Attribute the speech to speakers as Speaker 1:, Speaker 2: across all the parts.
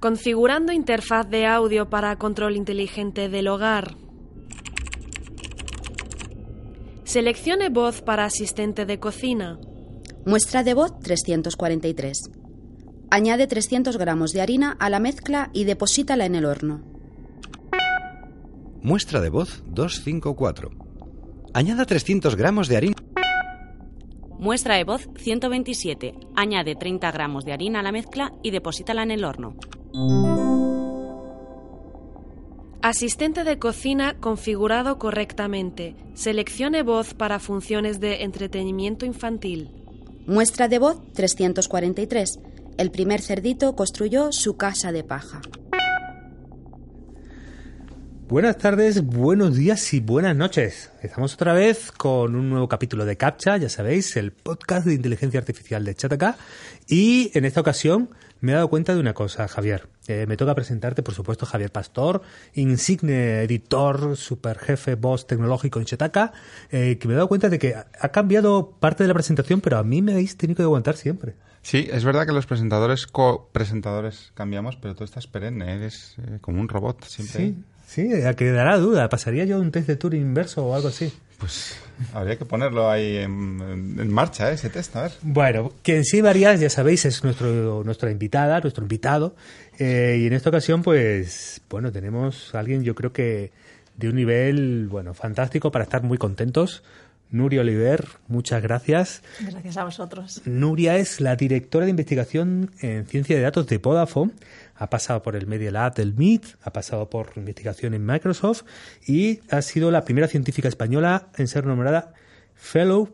Speaker 1: Configurando interfaz de audio para control inteligente del hogar. Seleccione voz para asistente de cocina.
Speaker 2: Muestra de voz 343. Añade 300 gramos de harina a la mezcla y deposítala en el horno.
Speaker 3: Muestra de voz 254. Añada 300 gramos de harina.
Speaker 4: Muestra de voz 127. Añade 30 gramos de harina a la mezcla y deposítala en el horno.
Speaker 1: Asistente de cocina configurado correctamente. Seleccione voz para funciones de entretenimiento infantil.
Speaker 2: Muestra de voz 343. El primer cerdito construyó su casa de paja.
Speaker 5: Buenas tardes, buenos días y buenas noches. Estamos otra vez con un nuevo capítulo de CAPTCHA, ya sabéis, el podcast de inteligencia artificial de Chataka. Y en esta ocasión me he dado cuenta de una cosa, Javier. Eh, me toca presentarte, por supuesto, Javier Pastor, insigne editor, super jefe, boss tecnológico en Chataka, eh, que me he dado cuenta de que ha cambiado parte de la presentación, pero a mí me habéis tenido que aguantar siempre.
Speaker 6: Sí, es verdad que los presentadores, co-presentadores cambiamos, pero tú estás perenne, eres eh, como un robot siempre.
Speaker 5: Sí, sí, a que dará duda. ¿Pasaría yo un test de Turing inverso o algo así?
Speaker 6: Pues habría que ponerlo ahí en, en marcha, ¿eh? ese test, a ver.
Speaker 5: Bueno, quien sí varía, ya sabéis, es nuestro, nuestra invitada, nuestro invitado. Eh, y en esta ocasión, pues, bueno, tenemos a alguien, yo creo que de un nivel, bueno, fantástico para estar muy contentos. Nuria Oliver, muchas gracias.
Speaker 7: Gracias a vosotros.
Speaker 5: Nuria es la directora de investigación en ciencia de datos de Vodafone. Ha pasado por el Media Lab del MIT, ha pasado por investigación en Microsoft y ha sido la primera científica española en ser nombrada Fellow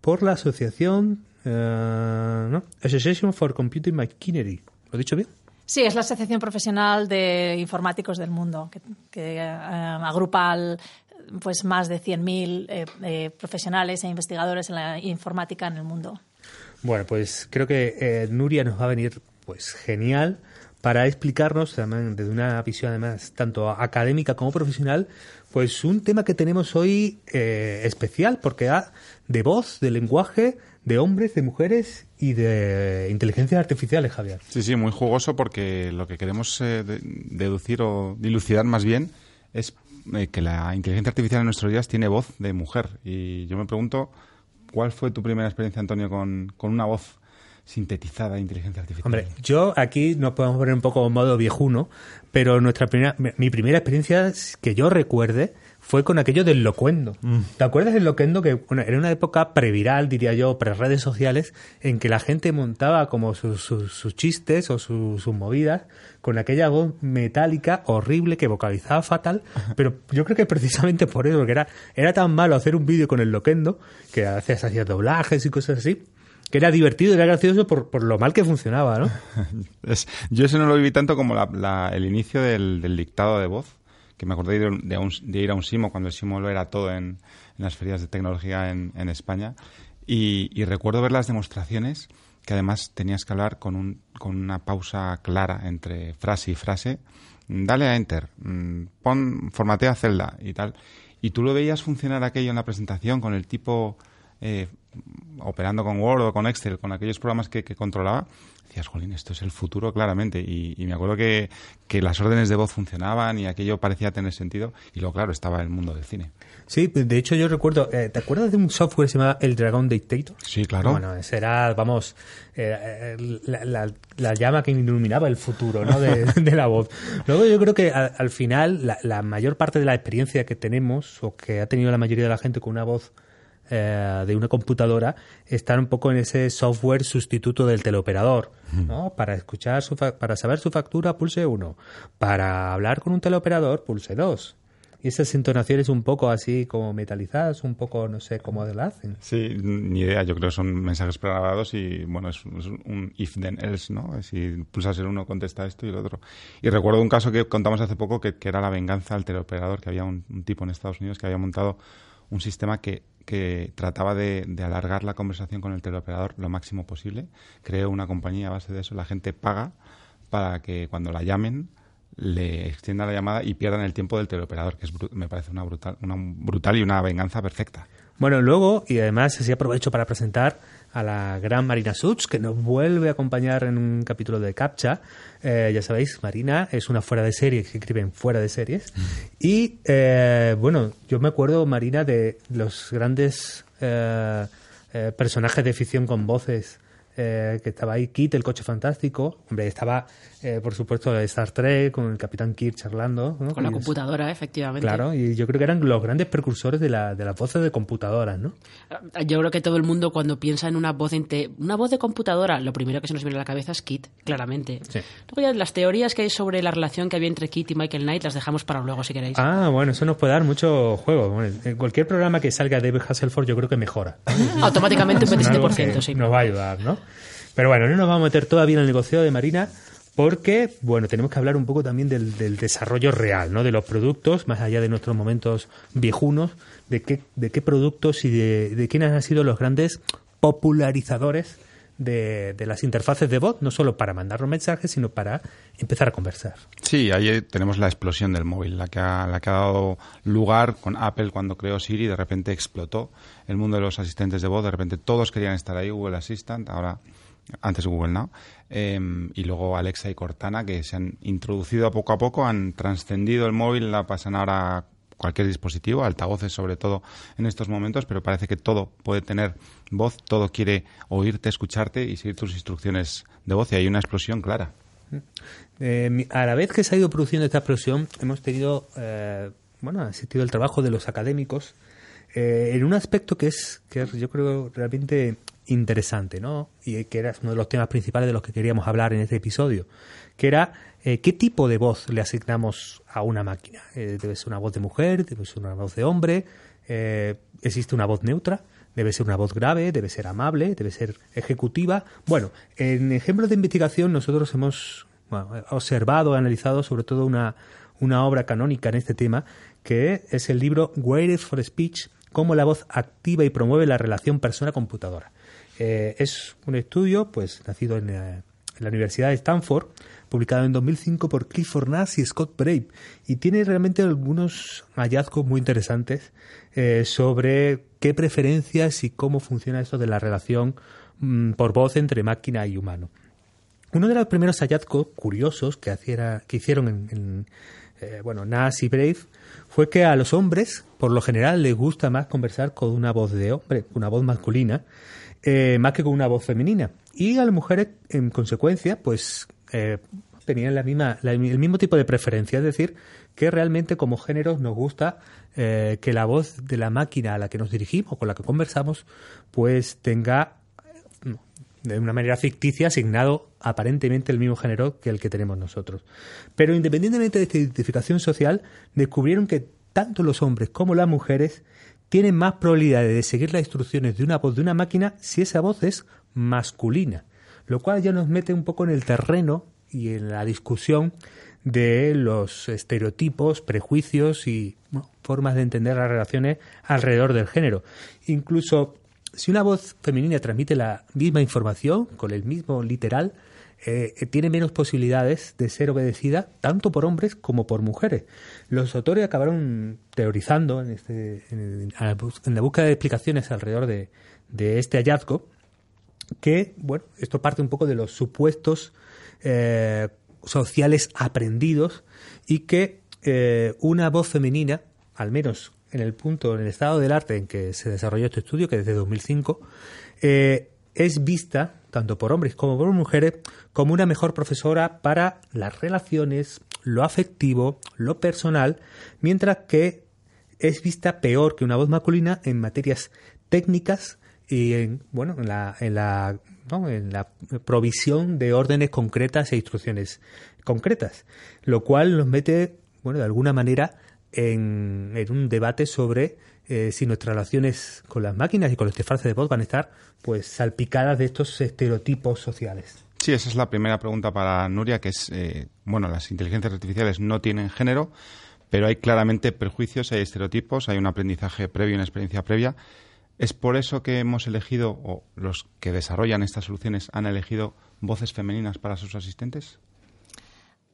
Speaker 5: por la Asociación eh, ¿no? Association for Computing Machinery. ¿Lo he dicho bien?
Speaker 7: Sí, es la asociación profesional de informáticos del mundo, que, que eh, agrupa al, pues más de 100.000 eh, eh, profesionales e investigadores en la informática en el mundo.
Speaker 5: Bueno, pues creo que Nuria nos va a venir pues genial para explicarnos además, desde una visión además tanto académica como profesional, pues un tema que tenemos hoy eh, especial porque ha de voz, de lenguaje, de hombres, de mujeres y de inteligencias artificiales, Javier.
Speaker 6: Sí, sí, muy jugoso porque lo que queremos eh, de- deducir o dilucidar más bien es eh, que la inteligencia artificial en nuestros días tiene voz de mujer. Y yo me pregunto, ¿cuál fue tu primera experiencia, Antonio, con, con una voz sintetizada de inteligencia artificial?
Speaker 5: Hombre, yo aquí nos podemos poner un poco en modo viejuno, pero nuestra primera, mi- mi primera experiencia que yo recuerde fue con aquello del locuendo. ¿Te acuerdas del locuendo? Que bueno, era una época previral, diría yo, pre-redes sociales, en que la gente montaba como sus, sus- sus chistes o sus, sus movidas con aquella voz metálica horrible que vocalizaba fatal, pero yo creo que precisamente por eso, porque era, era tan malo hacer un vídeo con el loquendo, que a veces hacía doblajes y cosas así, que era divertido, era gracioso por, por lo mal que funcionaba, ¿no?
Speaker 6: Yo eso no lo viví tanto como el inicio del, dictado de voz, que me acordé de, de de ir a un Simo cuando el Simo lo era todo en, las ferias de tecnología en, España. Y, y recuerdo ver las demostraciones que además tenías que hablar con, un, con una pausa clara entre frase y frase. Dale a Enter, mm, pon, formatea celda y tal. Y tú lo veías funcionar aquello en la presentación con el tipo eh, operando con Word o con Excel, con aquellos programas que, que controlaba, decías, jolín, esto es el futuro claramente. Y, y me acuerdo que, que las órdenes de voz funcionaban y aquello parecía tener sentido. Y luego, claro, estaba el mundo del cine.
Speaker 5: Sí, de hecho yo recuerdo, eh, ¿te acuerdas de un software que se llamaba El Dragon Dictator?
Speaker 6: Sí, claro.
Speaker 5: Bueno, ese era, vamos, eh, la, la- la llama que iluminaba el futuro ¿no? de, de la voz. Luego yo creo que al, al final la, la mayor parte de la experiencia que tenemos o que ha tenido la mayoría de la gente con una voz eh, de una computadora está un poco en ese software sustituto del teleoperador. ¿no? Para escuchar su fa- para saber su factura pulse 1, para hablar con un teleoperador pulse 2. Y esas entonaciones un poco así como metalizadas, un poco no sé cómo la hacen.
Speaker 6: Sí, ni idea. Yo creo que son mensajes pregrabados y, bueno, es, es un if then else, ¿no? Si pulsas el uno, contesta esto y el otro. Y recuerdo un caso que contamos hace poco que, que era la venganza al teleoperador, que había un, un tipo en Estados Unidos que había montado un sistema que, que trataba de, alargar la conversación con el teleoperador lo máximo posible. Creó una compañía a base de eso. La gente paga para que cuando la llamen le extienda la llamada y pierdan el tiempo del teleoperador, que es me parece una brutal, una brutal y una venganza perfecta.
Speaker 5: Bueno, luego, y además así aprovecho para presentar a la gran Marina Such, que nos vuelve a acompañar en un capítulo de Captcha. Eh, ya sabéis, Marina es una fuera de serie, que escriben fuera de series. Y eh, bueno, yo me acuerdo, Marina, de los grandes eh, eh, personajes de ficción con voces. Eh, que estaba ahí Kit, el coche fantástico. Hombre, estaba, eh, por supuesto, Star Trek, con el Capitán Kirk charlando. ¿no?
Speaker 8: Con la computadora, efectivamente.
Speaker 5: Claro, y yo creo que eran los grandes precursores de, la, de las voces de computadoras, ¿no?
Speaker 8: Yo creo que todo el mundo cuando piensa en una voz una voz de computadora, lo primero que se nos viene a la cabeza es Kit, claramente.
Speaker 5: Sí.
Speaker 8: Luego ya las teorías que hay sobre la relación que había entre Kit y Michael Knight las dejamos para luego si queréis.
Speaker 5: Ah, bueno, eso nos puede dar mucho juego. Bueno, en cualquier programa que salga David Hasselhoff yo creo que mejora.
Speaker 8: Automáticamente un
Speaker 5: Es algo que
Speaker 8: 27%, sí.
Speaker 5: Nos va a ayudar, ¿no? Pero bueno, no nos vamos a meter todavía en el negocio de Marina porque, bueno, tenemos que hablar un poco también del, del desarrollo real, ¿no? De los productos, más allá de nuestros momentos viejunos, de qué, de qué productos y de, quiénes han sido los grandes popularizadores de, las interfaces de voz, no solo para mandarnos mensajes, sino para empezar a conversar.
Speaker 6: Sí, ahí tenemos la explosión del móvil, la que, ha, la que ha dado lugar con Apple cuando creó Siri, de repente explotó el mundo de los asistentes de voz, de repente todos querían estar ahí, Google Assistant, ahora antes Google Now, eh, y luego Alexa y Cortana, que se han introducido poco a poco, han trascendido el móvil, la pasan ahora a cualquier dispositivo, altavoces sobre todo en estos momentos, pero parece que todo puede tener voz, todo quiere oírte, escucharte y seguir tus instrucciones de voz, y hay una explosión clara.
Speaker 5: Eh, mi- a la vez que se ha ido produciendo esta explosión, hemos tenido, eh, bueno, ha existido el trabajo de los académicos eh, en un aspecto que es, que es, yo creo, realmente interesante, ¿no? Y que era uno de los temas principales de los que queríamos hablar en este episodio, que era eh, qué tipo de voz le asignamos a una máquina. Eh, debe ser una voz de mujer, debe ser una voz de hombre, eh, existe una voz neutra, debe ser una voz grave, debe ser amable, debe ser ejecutiva. Bueno, en ejemplos de investigación nosotros hemos bueno, observado, analizado sobre todo una, una obra canónica en este tema, que es el libro Wired for Speech, cómo la voz activa y promueve la relación persona-computadora. Eh, es un estudio, pues, nacido en, eh, en la Universidad de Stanford, publicado en 2005 por Clifford Nass y Scott Brave, y tiene realmente algunos hallazgos muy interesantes eh, sobre qué preferencias y cómo funciona esto de la relación mm, por voz entre máquina y humano. Uno de los primeros hallazgos curiosos que, hiciera- que hicieron en, en, eh, bueno, Nass y Brave fue que a los hombres, por lo general, les gusta más conversar con una voz de hombre, una voz masculina, eh, más que con una voz femenina. Y a las mujeres, en consecuencia, pues eh, tenían la misma, la- el mismo tipo de preferencia, es decir, que realmente como géneros nos gusta eh, que la voz de la máquina a la que nos dirigimos, con la que conversamos, pues tenga de una manera ficticia asignado aparentemente el mismo género que el que tenemos nosotros. Pero independientemente de esta identificación social, descubrieron que tanto los hombres como las mujeres tienen más probabilidades de seguir las instrucciones de una voz de una máquina si esa voz es masculina, lo cual ya nos mete un poco en el terreno y en la discusión de los estereotipos, prejuicios y formas de entender las relaciones alrededor del género. Incluso si una voz femenina transmite la misma información, con el mismo literal, eh, tiene menos posibilidades de ser obedecida tanto por hombres como por mujeres. Los autores acabaron teorizando en, este, en, la búsqueda de explicaciones alrededor de, de este hallazgo que, bueno, esto parte un poco de los supuestos eh, sociales aprendidos y que eh, una voz femenina, al menos en el punto, en el estado del arte en que se desarrolló este estudio, que desde 2005, eh, es vista, tanto por hombres como por mujeres, como una mejor profesora para las relaciones, lo afectivo, lo personal, mientras que es vista peor que una voz masculina en materias técnicas y en, bueno, en la, en la, ¿no? en la provisión de órdenes concretas e instrucciones concretas, lo cual nos mete, bueno, de alguna manera en, en un debate sobre eh, si nuestras relaciones con las máquinas y con los interfaces de voz van a estar pues salpicadas de estos estereotipos sociales.
Speaker 6: Sí, esa es la primera pregunta para Nuria, que es, eh, bueno, las inteligencias artificiales no tienen género, pero hay claramente prejuicios, hay estereotipos, hay un aprendizaje previo, una experiencia previa. ¿Es por eso que hemos elegido, o los que desarrollan estas soluciones han elegido voces femeninas para sus asistentes?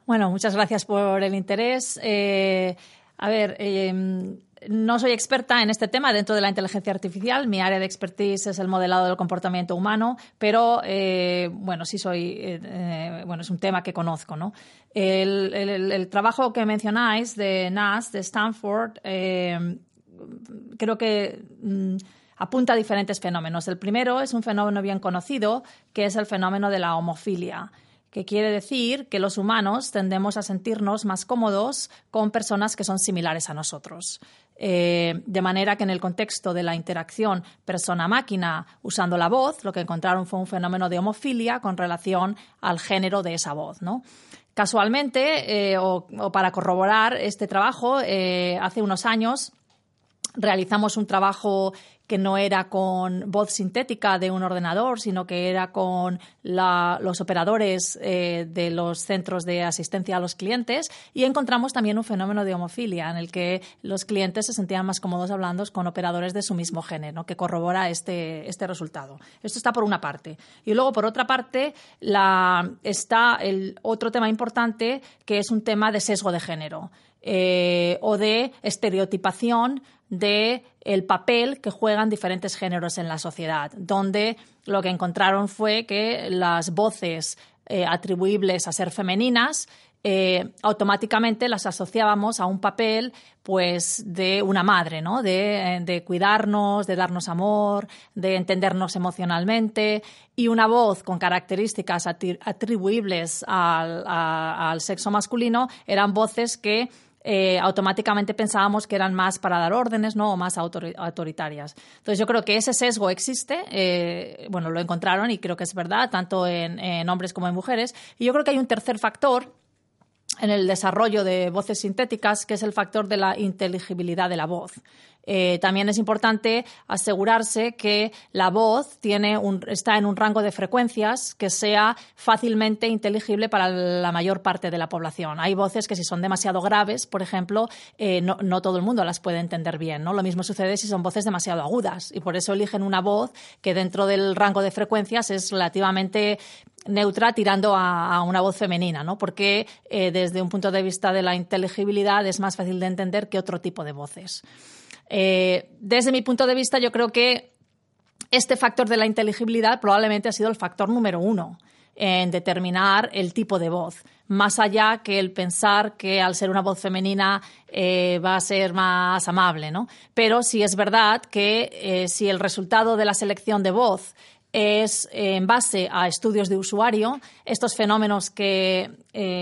Speaker 7: Bueno, muchas gracias por el interés. Eh, a ver, eh, no soy experta en este tema dentro de la inteligencia artificial. Mi área de expertise es el modelado del comportamiento humano, pero eh, bueno, sí soy, eh, eh, bueno, es un tema que conozco, ¿no? El, trabajo que mencionáis de NAS, de Stanford, creo que mm, apunta a diferentes fenómenos. El primero es un fenómeno bien conocido, que es el fenómeno de la homofilia que quiere decir que los humanos tendemos a sentirnos más cómodos con personas que son similares a nosotros. Eh, de manera que en el contexto de la interacción persona-máquina usando la voz, lo que encontraron fue un fenómeno de homofilia con relación al género de esa voz. Casualmente, eh, o, para corroborar este trabajo, eh, hace unos años realizamos un trabajo que no era con voz sintética de un ordenador, sino que era con los operadores eh, de los centros de asistencia a los clientes y encontramos también un fenómeno de homofilia en el que los clientes se sentían más cómodos hablando con operadores de su mismo género, que corrobora este, este resultado. Esto está por una parte. Y luego, por otra parte, está el otro tema importante que es un tema de sesgo de género. Eh, o de estereotipación de el papel que juegan diferentes géneros en la sociedad, donde lo que encontraron fue que las voces eh, atribuibles a ser femeninas eh, automáticamente las asociábamos a un papel pues de una madre, ¿no? De, de, cuidarnos, de darnos amor, de entendernos emocionalmente y una voz con características atribuibles al, al sexo masculino eran voces que eh, automáticamente pensábamos que eran más para dar órdenes ¿no? o más autoritarias. Entonces yo creo que ese sesgo existe, eh, bueno, lo encontraron y creo que es verdad, tanto en, en hombres como en mujeres. Y yo creo que hay un tercer factor en el desarrollo de voces sintéticas, que es el factor de la inteligibilidad de la voz. Eh, también es importante asegurarse que la voz está en un rango de frecuencias que sea fácilmente inteligible para la mayor parte de la población. Hay voces que si son demasiado graves, por ejemplo, eh, no, todo el mundo las puede entender bien. ¿no? Lo mismo sucede si son voces demasiado agudas y por eso eligen una voz que dentro del rango de frecuencias es relativamente neutra tirando a, una voz femenina, ¿no? Porque eh, desde un punto de vista de la inteligibilidad es más fácil de entender que otro tipo de voces. Eh, desde mi punto de vista, yo creo que este factor de la inteligibilidad probablemente ha sido el factor número uno en determinar el tipo de voz, más allá que el pensar que al ser una voz femenina eh, va a ser más amable, ¿no? Pero sí es verdad que eh, si el resultado de la selección de voz es en base a estudios de usuario, estos fenómenos que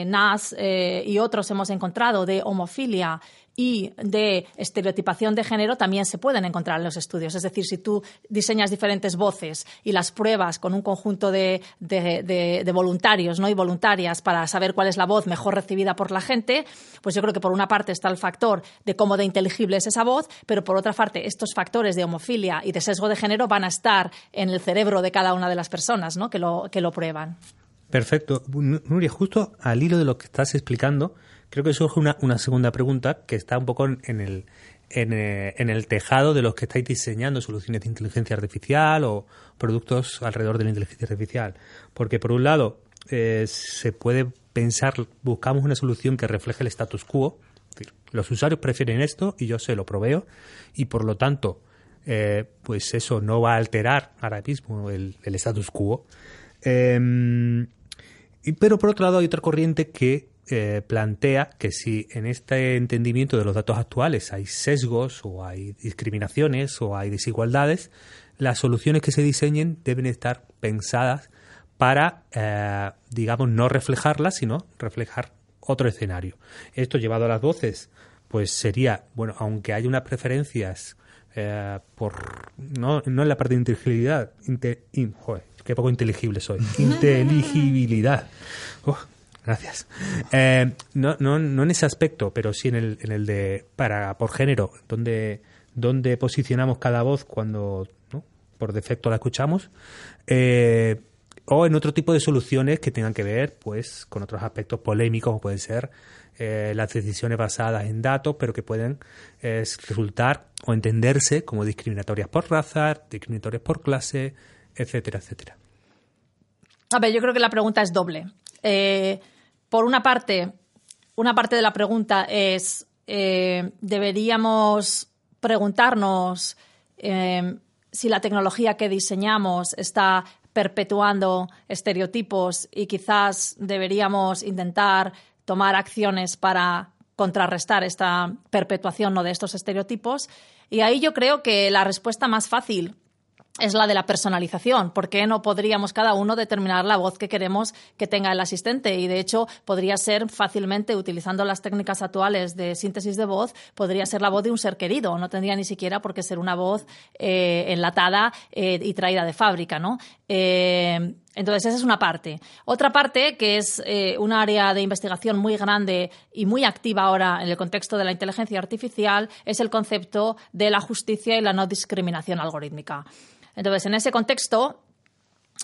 Speaker 7: NAS y otros hemos encontrado de homofilia y de estereotipación de género también se pueden encontrar en los estudios. Es decir, si tú diseñas diferentes voces y las pruebas con un conjunto de, voluntarios ¿no? y voluntarias para saber cuál es la voz mejor recibida por la gente, pues yo creo que por una parte está el factor de cómo de inteligible es esa voz, pero por otra parte estos factores de homofilia y de sesgo de género van a estar en el cerebro de cada una de las personas ¿no? que, lo, que lo prueban.
Speaker 5: Perfecto. Nuria, justo al hilo de lo que estás explicando, creo que surge una, una segunda pregunta que está un poco en el, eh, en, el tejado de los que estáis diseñando soluciones de inteligencia artificial o productos alrededor de la inteligencia artificial. Porque, por un lado, eh, se puede pensar, buscamos una solución que refleje el status quo. Los usuarios prefieren esto y yo se lo proveo y, por lo tanto, eh, pues eso no va a alterar ahora mismo el, el status quo. Em, pero, por otro lado, hay otra corriente que eh, plantea que si en este entendimiento de los datos actuales hay sesgos o hay discriminaciones o hay desigualdades, las soluciones que se diseñen deben estar pensadas para, eh, digamos, no reflejarlas, sino reflejar otro escenario. Esto llevado a las voces, pues sería, bueno, aunque hay unas preferencias eh, por, no, no en la parte de inteligibilidad, joder, qué poco inteligible soy, inteligibilidad. Gracias. Eh, no, no, no en ese aspecto, pero sí en el, en el de para por género, donde, donde posicionamos cada voz cuando por defecto la escuchamos. Eh, o en otro tipo de soluciones que tengan que ver pues con otros aspectos polémicos como pueden ser eh, las decisiones basadas en datos pero que pueden resultar o entenderse como discriminatorias por raza, discriminatorias por clase, etcétera, etcétera.
Speaker 7: A ver, yo creo que la pregunta es doble por una parte, una parte de la pregunta es eh, deberíamos preguntarnos eh, si la tecnología que diseñamos está perpetuando estereotipos y quizás deberíamos intentar tomar acciones para contrarrestar esta perpetuación ¿no? de estos estereotipos. Y ahí yo creo que la respuesta más fácil es la de la personalización. ¿Por qué no podríamos cada uno determinar la voz que queremos que tenga el asistente? Y de hecho, podría ser fácilmente, utilizando las técnicas actuales de síntesis de voz, podría ser la voz de un ser querido. No tendría ni siquiera por qué ser una voz eh, enlatada eh, y traída de fábrica, ¿no? Eh, entonces, esa es una parte. Otra parte, que es un área de investigación muy grande y muy activa ahora en el contexto de la inteligencia artificial, es el concepto de la justicia y la no discriminación algorítmica. Entonces, en ese contexto,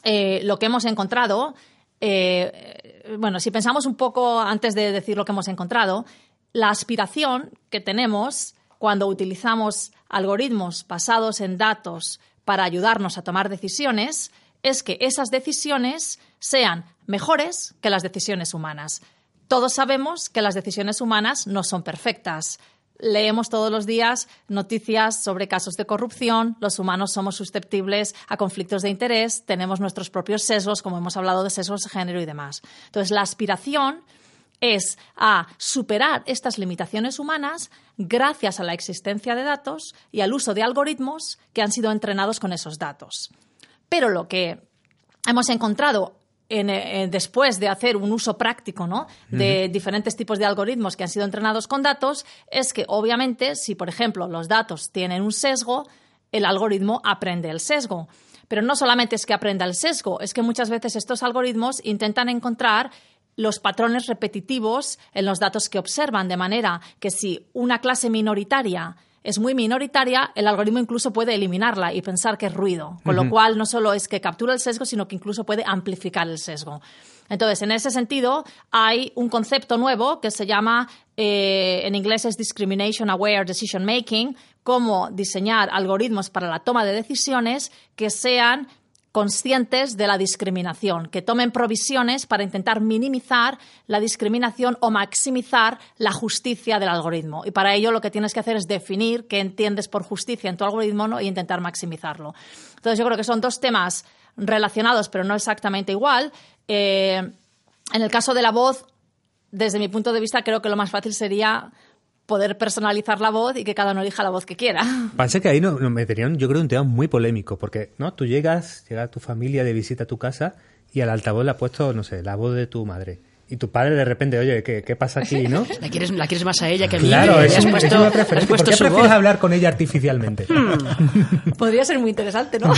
Speaker 7: eh, lo que hemos encontrado, eh, bueno, si pensamos un poco antes de decir lo que hemos encontrado, la aspiración que tenemos cuando utilizamos algoritmos basados en datos para ayudarnos a tomar decisiones es que esas decisiones sean mejores que las decisiones humanas. Todos sabemos que las decisiones humanas no son perfectas leemos todos los días noticias sobre casos de corrupción, los humanos somos susceptibles a conflictos de interés, tenemos nuestros propios sesgos, como hemos hablado de sesgos de género y demás. Entonces, la aspiración es a superar estas limitaciones humanas gracias a la existencia de datos y al uso de algoritmos que han sido entrenados con esos datos. Pero lo que hemos encontrado eh, después de hacer un uso práctico ¿no? de diferentes tipos de algoritmos que han sido entrenados con datos, es que obviamente si, por ejemplo, los datos tienen un sesgo, el algoritmo aprende el sesgo. Pero no solamente es que aprenda el sesgo, es que muchas veces estos algoritmos intentan encontrar los patrones repetitivos en los datos que observan, de manera que si una clase minoritaria es muy minoritaria, el algoritmo incluso puede eliminarla y pensar que es ruido. Con lo cual, no solo es que captura el sesgo, sino que incluso puede amplificar el sesgo. Entonces, en ese sentido, hay un concepto nuevo que se llama, eh, en inglés es Discrimination Aware Decision Making, cómo diseñar algoritmos para la toma de decisiones que sean conscientes de la discriminación, que tomen provisiones para intentar minimizar la discriminación o maximizar la justicia del algoritmo. Y para ello lo que tienes que hacer es definir qué entiendes por justicia en tu algoritmo ¿no? y intentar maximizarlo. Entonces yo creo que son dos temas relacionados pero no exactamente igual. Eh, en el caso de la voz, desde mi punto de vista, creo que lo más fácil sería poder personalizar la voz y que cada uno elija la voz que quiera.
Speaker 5: Pasa que ahí nos, meterían, yo creo, un tema muy polémico, porque no tú llegas, llega tu familia de visita a tu casa y al altavoz le has puesto, no sé, la voz de tu madre y tu padre de repente, oye, ¿qué, qué pasa aquí, no?
Speaker 8: ¿La quieres, ¿La quieres más a ella que a mí?
Speaker 5: Claro, es,
Speaker 8: has
Speaker 5: puesto, una preferencia. ¿Por qué prefieres hablar con ella artificialmente?
Speaker 7: Hmm. Podría ser muy interesante, ¿no?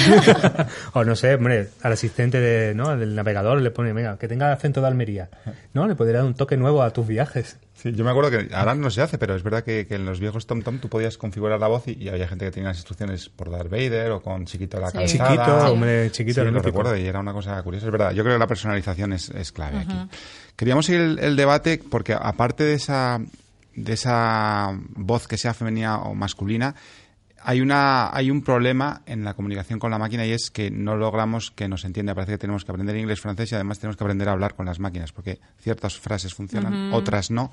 Speaker 5: o no sé, hombre, al asistente de, ¿no? del navegador le pone, venga, que tenga acento de Almería. ¿No? Le podría dar un toque nuevo a tus viajes.
Speaker 6: Sí, yo me acuerdo que ahora no se hace, pero es verdad que, en los viejos TomTom tú podías configurar la voz y, había gente que tenía las instrucciones por Darth Vader o con Chiquito la sí.
Speaker 5: Chiquito, hombre, Chiquito.
Speaker 6: Sí, lo recuerdo y era una cosa curiosa. Es verdad, yo creo que la personalización es, es clave aquí. Queríamos seguir el, debate porque aparte de esa, de esa voz que sea femenina o masculina, hay, una, hay un problema en la comunicación con la máquina y es que no logramos que nos entienda. Parece que tenemos que aprender inglés, francés y además tenemos que aprender a hablar con las máquinas porque ciertas frases funcionan, otras no.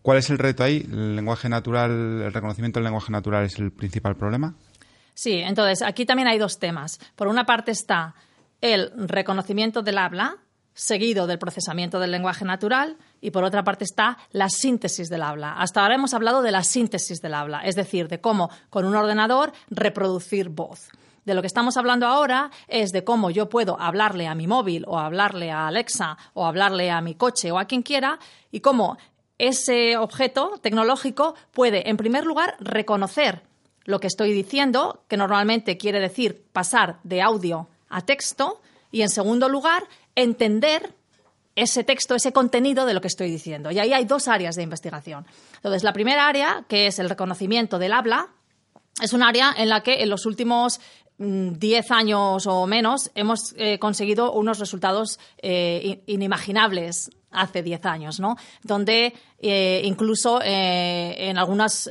Speaker 6: ¿Cuál es el reto ahí? ¿El lenguaje natural, el reconocimiento del lenguaje natural es el principal problema?
Speaker 7: Sí, entonces aquí también hay dos temas. Por una parte está el reconocimiento del habla, seguido del procesamiento del lenguaje natural y por otra parte está la síntesis del habla. Hasta ahora hemos hablado de la síntesis del habla, es decir, de cómo con un ordenador reproducir voz. De lo que estamos hablando ahora es de cómo yo puedo hablarle a mi móvil o hablarle a Alexa o hablarle a mi coche o a quien quiera y cómo ese objeto tecnológico puede, en primer lugar, reconocer lo que estoy diciendo, que normalmente quiere decir pasar de audio a texto, y en segundo lugar, entender ese texto, ese contenido de lo que estoy diciendo. Y ahí hay dos áreas de investigación. Entonces, la primera área, que es el reconocimiento del habla, es un área en la que en los últimos 10 mm, años o menos hemos eh, conseguido unos resultados eh, inimaginables hace 10 años, ¿no? Donde eh, incluso en algunas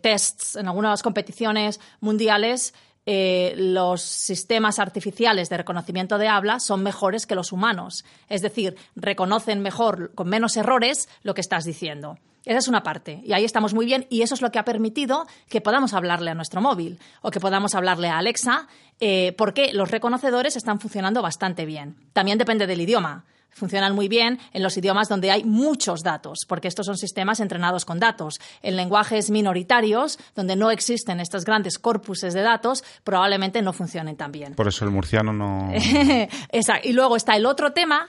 Speaker 7: tests, en algunas competiciones mundiales, eh, los sistemas artificiales de reconocimiento de habla son mejores que los humanos. Es decir, reconocen mejor, con menos errores, lo que estás diciendo. Esa es una parte. Y ahí estamos muy bien. Y eso es lo que ha permitido que podamos hablarle a nuestro móvil o que podamos hablarle a Alexa, eh, porque los reconocedores están funcionando bastante bien. También depende del idioma funcionan muy bien en los idiomas donde hay muchos datos, porque estos son sistemas entrenados con datos. En lenguajes minoritarios, donde no existen estos grandes corpuses de datos, probablemente no funcionen tan bien.
Speaker 6: Por eso el murciano no.
Speaker 7: Exacto. Y luego está el otro tema,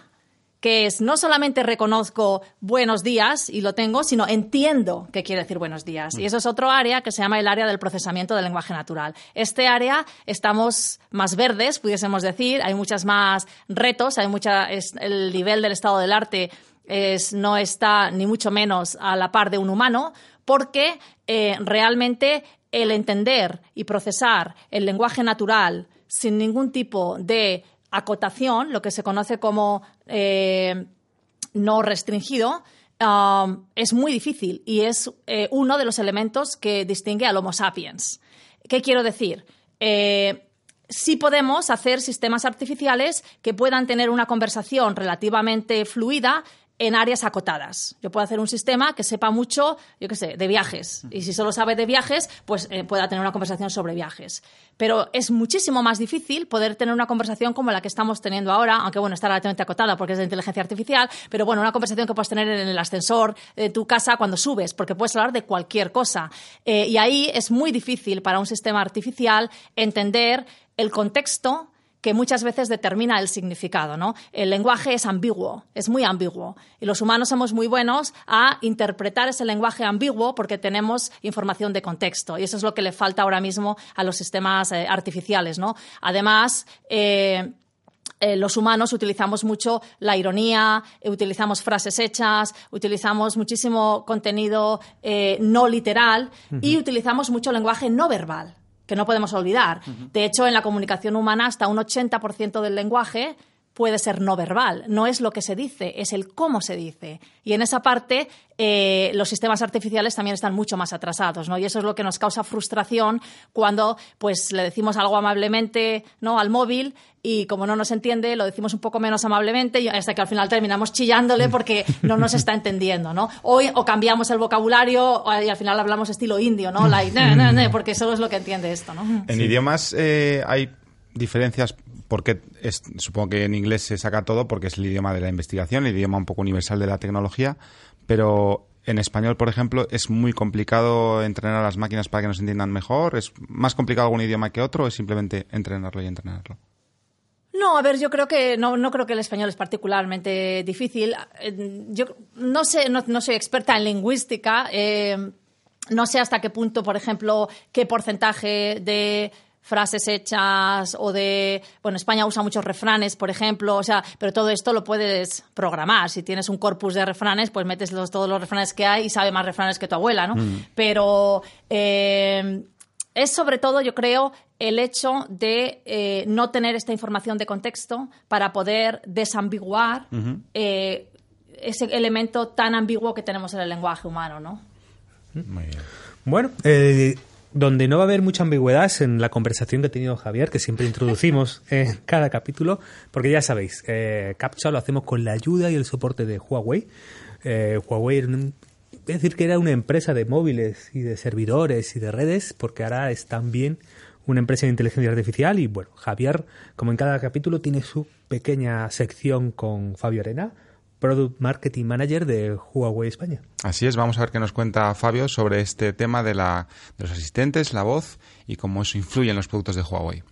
Speaker 7: que es no solamente reconozco buenos días y lo tengo, sino entiendo qué quiere decir buenos días. Y eso es otro área que se llama el área del procesamiento del lenguaje natural. Este área estamos más verdes, pudiésemos decir, hay muchas más retos, hay mucha, el nivel del estado del arte es, no está ni mucho menos a la par de un humano, porque eh, realmente el entender y procesar el lenguaje natural sin ningún tipo de acotación, lo que se conoce como eh, no restringido, um, es muy difícil y es eh, uno de los elementos que distingue al Homo sapiens. ¿Qué quiero decir? Eh, sí podemos hacer sistemas artificiales que puedan tener una conversación relativamente fluida en áreas acotadas. Yo puedo hacer un sistema que sepa mucho, yo qué sé, de viajes. Y si solo sabe de viajes, pues eh, pueda tener una conversación sobre viajes. Pero es muchísimo más difícil poder tener una conversación como la que estamos teniendo ahora, aunque bueno, está relativamente acotada porque es de inteligencia artificial, pero bueno, una conversación que puedes tener en el ascensor de tu casa cuando subes, porque puedes hablar de cualquier cosa. Eh, y ahí es muy difícil para un sistema artificial entender el contexto que muchas veces determina el significado. ¿no? El lenguaje es ambiguo, es muy ambiguo. Y los humanos somos muy buenos a interpretar ese lenguaje ambiguo porque tenemos información de contexto. Y eso es lo que le falta ahora mismo a los sistemas eh, artificiales. ¿no? Además, eh, eh, los humanos utilizamos mucho la ironía, utilizamos frases hechas, utilizamos muchísimo contenido no literal y utilizamos mucho lenguaje no verbal que no podemos olvidar. De hecho, en la comunicación humana hasta un 80% del lenguaje puede ser no verbal. No es lo que se dice, es el cómo se dice. Y en esa parte eh, los sistemas artificiales también están mucho más atrasados, ¿no? Y eso es lo que nos causa frustración cuando pues le decimos algo amablemente ¿no? al móvil y como no nos entiende, lo decimos un poco menos amablemente y hasta que al final terminamos chillándole porque no nos está entendiendo, ¿no? Hoy o cambiamos el vocabulario y al final hablamos estilo indio, ¿no? Like, porque solo es lo que entiende esto, ¿no?
Speaker 6: En idiomas eh, hay diferencias porque supongo que en inglés se saca todo porque es el idioma de la investigación, el idioma un poco universal de la tecnología, pero en español, por ejemplo, es muy complicado entrenar a las máquinas para que nos entiendan mejor. ¿Es más complicado algún idioma que otro o es simplemente entrenarlo y entrenarlo?
Speaker 7: No, a ver, yo creo que no, no creo que el español es particularmente difícil. Eh, yo no sé, no, soy experta en lingüística. Eh, no sé hasta qué punto, por ejemplo, qué porcentaje de frases hechas o de, bueno, España usa muchos refranes, por ejemplo, o sea, pero todo esto lo puedes programar. Si tienes un corpus de refranes, pues metes todos los refranes que hay y sabe más refranes que tu abuela, ¿no? Mm. Pero eh, es sobre todo, yo creo, el hecho de eh, no tener esta información de contexto para poder desambiguar eh, ese elemento tan ambiguo que tenemos en el lenguaje humano, ¿no?
Speaker 5: Muy bien. Bueno, eh, donde no va a haber mucha ambigüedad es en la conversación que ha tenido Javier, que siempre introducimos en cada capítulo, porque ya sabéis, eh, CAPTCHA lo hacemos con la ayuda y el soporte de Huawei. Eh, Huawei decir que era una empresa de móviles y de servidores y de redes, porque ahora es también una empresa de inteligencia artificial y bueno, Javier, como en cada capítulo, tiene su pequeña sección con Fabio Arena, Product Marketing Manager de Huawei España.
Speaker 6: Así es, vamos a ver qué nos cuenta Fabio sobre este tema de, la, de los asistentes, la voz y cómo eso influye en los productos de Huawei.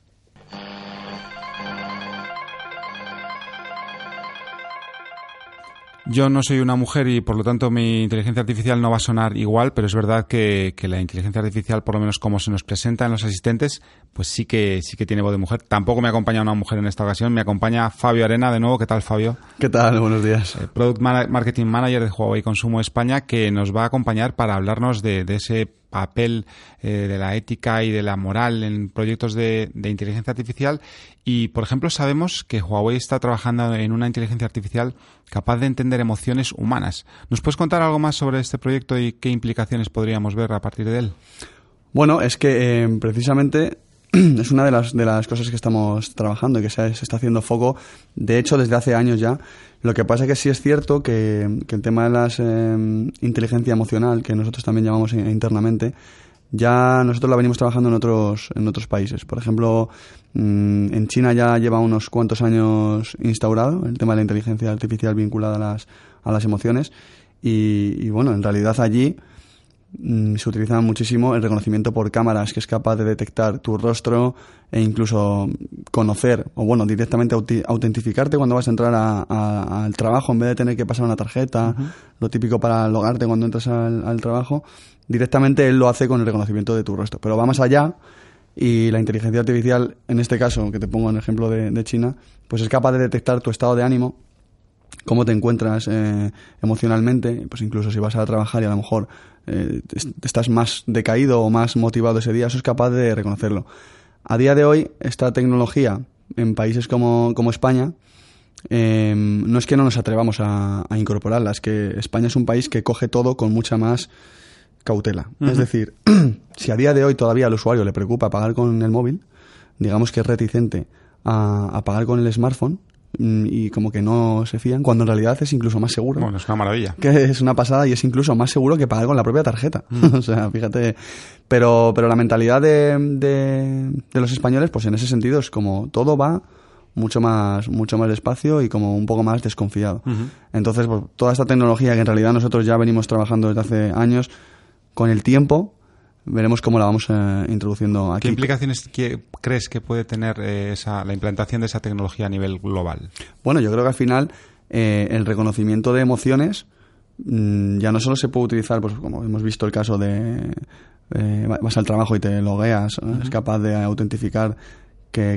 Speaker 6: Yo no soy una mujer y por lo tanto mi inteligencia artificial no va a sonar igual, pero es verdad que, la inteligencia artificial, por lo menos como se nos presenta en los asistentes, pues sí que sí que tiene voz de mujer. Tampoco me acompaña una mujer en esta ocasión, me acompaña Fabio Arena de nuevo. ¿Qué tal, Fabio?
Speaker 9: ¿Qué tal? Buenos días.
Speaker 6: Eh, Product Marketing Manager de Huawei Consumo España, que nos va a acompañar para hablarnos de, de ese papel eh, de la ética y de la moral en proyectos de, inteligencia artificial. Y, por ejemplo, sabemos que Huawei está trabajando en una inteligencia artificial capaz de entender emociones humanas. ¿Nos puedes contar algo más sobre este proyecto y qué implicaciones podríamos ver a partir de él?
Speaker 9: Bueno, es que eh, precisamente es una de las, de las cosas que estamos trabajando y que se, está haciendo foco, de hecho, desde hace años ya. Lo que pasa es que sí es cierto que, que el tema de la inteligencia emocional, que nosotros también llamamos internamente, ya nosotros la venimos trabajando en otros, en otros países. Por ejemplo, mm, en China ya lleva unos cuantos años instaurado el tema de la inteligencia artificial vinculada a las, a las emociones. Y, bueno, en realidad allí se utiliza muchísimo el reconocimiento por cámaras, que es capaz de detectar tu rostro e incluso conocer, o bueno, directamente autentificarte cuando vas a entrar al trabajo en vez de tener que pasar una tarjeta, lo típico para logarte cuando entras al trabajo directamente él lo hace con el reconocimiento de tu rostro. Pero va más allá y la inteligencia artificial, en este caso, que te pongo en el ejemplo de, China, pues es capaz de detectar tu estado de ánimo, cómo te encuentras eh, emocionalmente, pues incluso si vas a trabajar y a lo mejor eh, estás más decaído o más motivado ese día, eso es capaz de reconocerlo. A día de hoy, esta tecnología en países como, España, eh, no es que no nos atrevamos a, a, incorporarla, es que España es un país que coge todo con mucha más cautela. Es decir, si a día de hoy todavía al usuario le preocupa pagar con el móvil, digamos que es reticente a, pagar con el smartphone, y como que no se fían, cuando en realidad es incluso más seguro.
Speaker 6: Bueno, es una maravilla.
Speaker 9: Que es una pasada y es incluso más seguro que pagar con la propia tarjeta. Mm. o sea, fíjate. Pero, pero la mentalidad de, de, los españoles, pues en ese sentido es como todo va mucho más, mucho más despacio y como un poco más desconfiado. Entonces, pues, toda esta tecnología que en realidad nosotros ya venimos trabajando desde hace años, con el tiempo veremos cómo la vamos eh, introduciendo aquí.
Speaker 6: ¿Qué implicaciones crees que puede tener eh, esa, la implantación de esa tecnología a nivel global?
Speaker 9: Bueno, yo creo que al final eh, el reconocimiento de emociones mm, ya no solo se puede utilizar, pues como hemos visto el caso de vas al trabajo y te logueas, es capaz de autentificar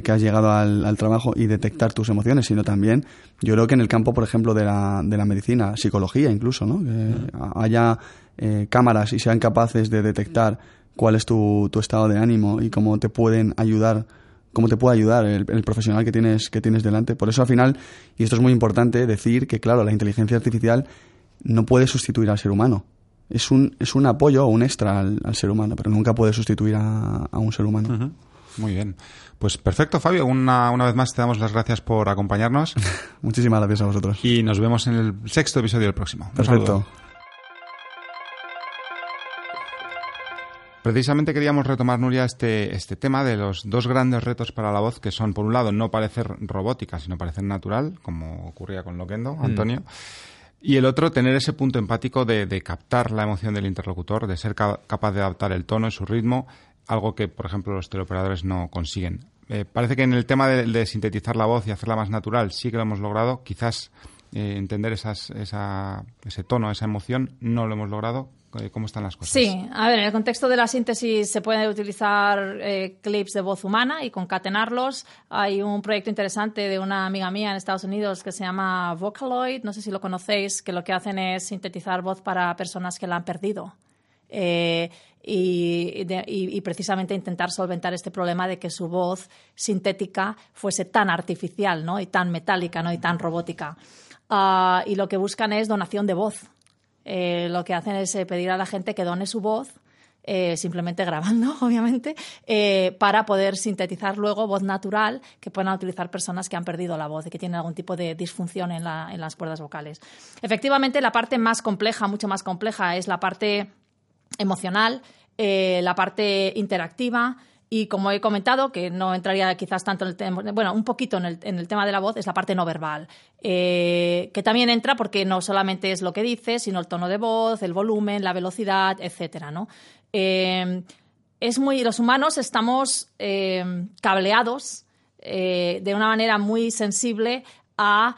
Speaker 9: que, has llegado al, trabajo y detectar tus emociones, sino también yo creo que en el campo, por ejemplo, de la, de la medicina, psicología incluso, ¿no? que haya eh, cámaras y sean capaces de detectar cuál es tu, tu, estado de ánimo y cómo te pueden ayudar cómo te puede ayudar el, profesional que tienes que tienes delante. Por eso al final y esto es muy importante decir que claro la inteligencia artificial no puede sustituir al ser humano. Es un es un apoyo o un extra al, ser humano pero nunca puede sustituir a, un ser humano.
Speaker 6: Muy bien. Pues perfecto Fabio. Una, una vez más te damos las gracias por acompañarnos.
Speaker 9: Muchísimas gracias a vosotros.
Speaker 6: Y nos vemos en el sexto episodio del próximo.
Speaker 9: Perfecto
Speaker 6: Precisamente queríamos retomar, Nuria, este, este tema de los dos grandes retos para la voz, que son, por un lado, no parecer robótica, sino parecer natural, como ocurría con Loquendo, mm. Antonio. Y el otro, tener ese punto empático de, captar la emoción del interlocutor, de ser capaz de adaptar el tono y su ritmo, algo que, por ejemplo, los teleoperadores no consiguen. Eh, parece que en el tema de, sintetizar la voz y hacerla más natural sí que lo hemos logrado. Quizás eh, entender esas, esa, ese tono, esa emoción, no lo hemos logrado. Eh, ¿Cómo están las cosas?
Speaker 7: Sí, a ver, en el contexto de la síntesis se puede utilizar eh, clips de voz humana y concatenarlos. Hay un proyecto interesante de una amiga mía en Estados Unidos que se llama Vocaloid, no sé si lo conocéis, que lo que hacen es sintetizar voz para personas que la han perdido. Eh, y, precisamente intentar solventar este problema de que su voz sintética fuese tan artificial ¿no? y tan metálica ¿no? y tan robótica. Ah, y lo que buscan es donación de voz. Eh, lo que hacen es eh, pedir a la gente que done su voz, eh, simplemente grabando, obviamente, para poder sintetizar luego voz natural que puedan utilizar personas que han perdido la voz y que tienen algún tipo de disfunción en, en las cuerdas vocales. Efectivamente, la parte más compleja, mucho más compleja, es la parte emocional, la parte interactiva, y como he comentado, que no entraría quizás tanto en el tema, bueno, un poquito en el, en el tema de la voz, es la parte no verbal, eh, que también entra porque no solamente es lo que dice, sino el tono de voz, el volumen, la velocidad, etcétera, ¿no? Eh, es muy, los humanos estamos eh, cableados de una manera muy sensible a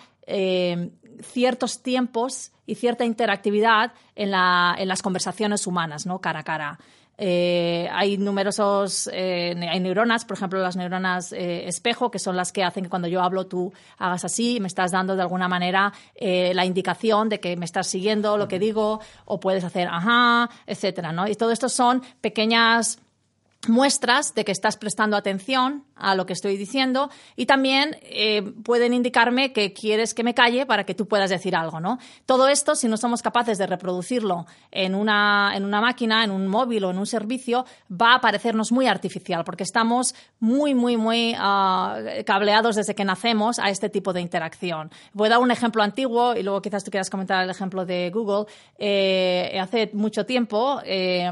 Speaker 7: ciertos tiempos y cierta interactividad en, la, en las conversaciones humanas, ¿no? Cara a cara. Eh, hay numerosos, eh, hay neuronas, por ejemplo, las neuronas eh, espejo, que son las que hacen que cuando yo hablo tú hagas así y me estás dando de alguna manera la indicación de que me estás siguiendo lo que digo, o puedes hacer ajá, etcétera, ¿no? Y todo esto son pequeñas muestras de que estás prestando atención a lo que estoy diciendo y también eh, pueden indicarme que quieres que me calle para que tú puedas decir algo, ¿no? Todo esto, si no somos capaces de reproducirlo en una, en una máquina, en un móvil o en un servicio, va a parecernos muy artificial porque estamos muy, muy, muy ah, cableados desde que nacemos a este tipo de interacción. Voy a dar un ejemplo antiguo y luego quizás tú quieras comentar el ejemplo de Google. Eh, hace mucho tiempo, eh,